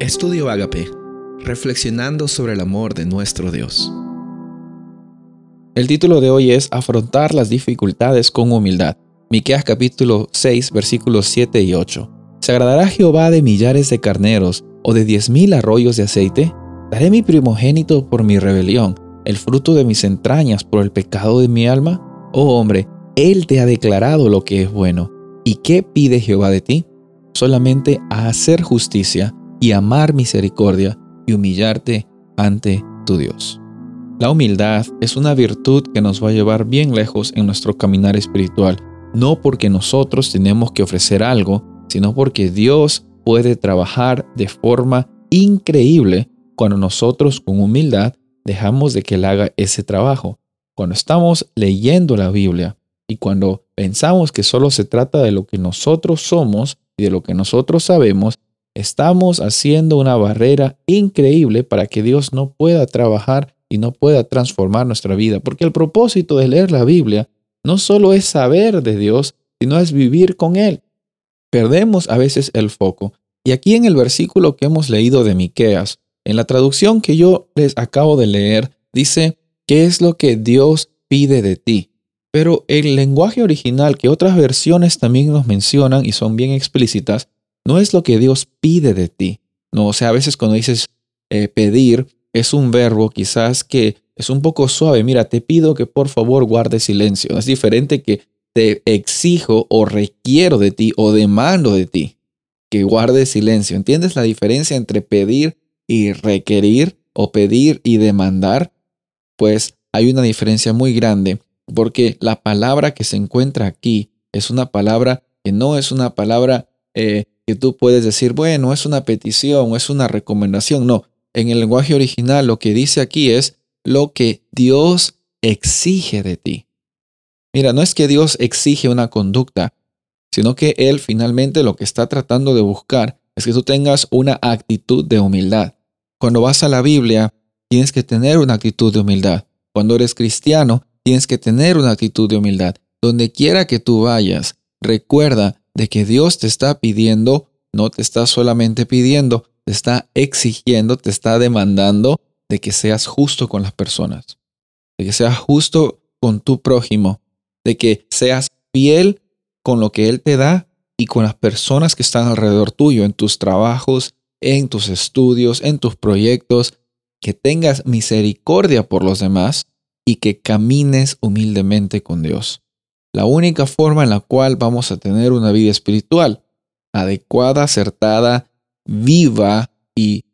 Estudio Agape, reflexionando sobre el amor de nuestro Dios. El título de hoy es Afrontar las dificultades con humildad. Miqueas capítulo 6, versículos 7 y 8. ¿Se agradará Jehová de millares de carneros o de diez mil arroyos de aceite? ¿Daré mi primogénito por mi rebelión, el fruto de mis entrañas por el pecado de mi alma? Oh hombre, Él te ha declarado lo que es bueno. ¿Y qué pide Jehová de ti? Solamente a hacer justicia y amar misericordia y humillarte ante tu Dios. La humildad es una virtud que nos va a llevar bien lejos en nuestro caminar espiritual, no porque nosotros tenemos que ofrecer algo, sino porque Dios puede trabajar de forma increíble cuando nosotros con humildad dejamos de que Él haga ese trabajo. Cuando estamos leyendo la Biblia y cuando pensamos que solo se trata de lo que nosotros somos y de lo que nosotros sabemos, Estamos haciendo una barrera increíble para que Dios no pueda trabajar y no pueda transformar nuestra vida, porque el propósito de leer la Biblia no solo es saber de Dios, sino es vivir con Él. Perdemos a veces el foco. Y aquí en el versículo que hemos leído de Miqueas, en la traducción que yo les acabo de leer, dice, ¿qué es lo que Dios pide de ti? Pero el lenguaje original que otras versiones también nos mencionan y son bien explícitas, no es lo que Dios pide de ti. No, o sea, a veces cuando dices eh, pedir, es un verbo quizás que es un poco suave. Mira, te pido que por favor guardes silencio. Es diferente que te exijo o requiero de ti o demando de ti que guardes silencio. ¿Entiendes la diferencia entre pedir y requerir o pedir y demandar? Pues hay una diferencia muy grande porque la palabra que se encuentra aquí es una palabra que no es una palabra eh, tú puedes decir, bueno, es una petición o es una recomendación. No, en el lenguaje original lo que dice aquí es lo que Dios exige de ti. Mira, no es que Dios exige una conducta, sino que Él finalmente lo que está tratando de buscar es que tú tengas una actitud de humildad. Cuando vas a la Biblia, tienes que tener una actitud de humildad. Cuando eres cristiano, tienes que tener una actitud de humildad. Donde quiera que tú vayas, recuerda de que Dios te está pidiendo, no te está solamente pidiendo, te está exigiendo, te está demandando de que seas justo con las personas, de que seas justo con tu prójimo, de que seas fiel con lo que Él te da y con las personas que están alrededor tuyo, en tus trabajos, en tus estudios, en tus proyectos, que tengas misericordia por los demás y que camines humildemente con Dios la única forma en la cual vamos a tener una vida espiritual adecuada, acertada, viva y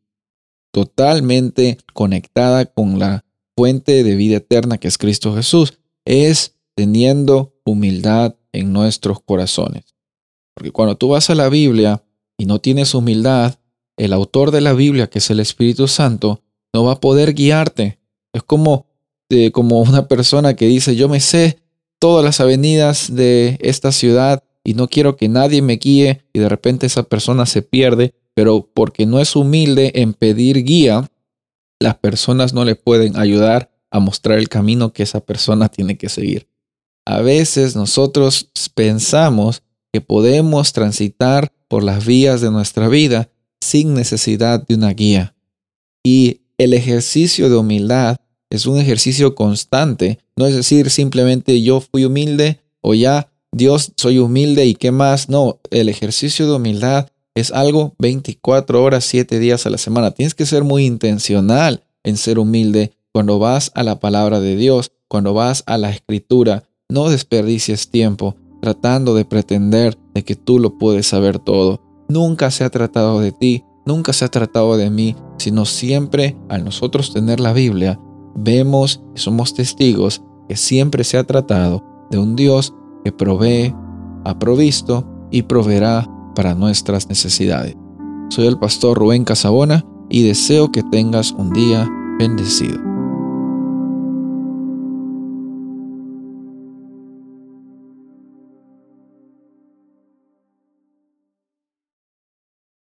totalmente conectada con la fuente de vida eterna que es Cristo Jesús, es teniendo humildad en nuestros corazones. Porque cuando tú vas a la Biblia y no tienes humildad, el autor de la Biblia, que es el Espíritu Santo, no va a poder guiarte. Es como, eh, como una persona que dice, yo me sé todas las avenidas de esta ciudad y no quiero que nadie me guíe y de repente esa persona se pierde, pero porque no es humilde en pedir guía, las personas no le pueden ayudar a mostrar el camino que esa persona tiene que seguir. A veces nosotros pensamos que podemos transitar por las vías de nuestra vida sin necesidad de una guía. Y el ejercicio de humildad es un ejercicio constante. No es decir simplemente yo fui humilde o ya Dios soy humilde y qué más. No, el ejercicio de humildad es algo 24 horas, 7 días a la semana. Tienes que ser muy intencional en ser humilde cuando vas a la palabra de Dios, cuando vas a la escritura. No desperdicies tiempo tratando de pretender de que tú lo puedes saber todo. Nunca se ha tratado de ti, nunca se ha tratado de mí, sino siempre al nosotros tener la Biblia, vemos y somos testigos que siempre se ha tratado de un Dios que provee, ha provisto y proveerá para nuestras necesidades. Soy el pastor Rubén Casabona y deseo que tengas un día bendecido.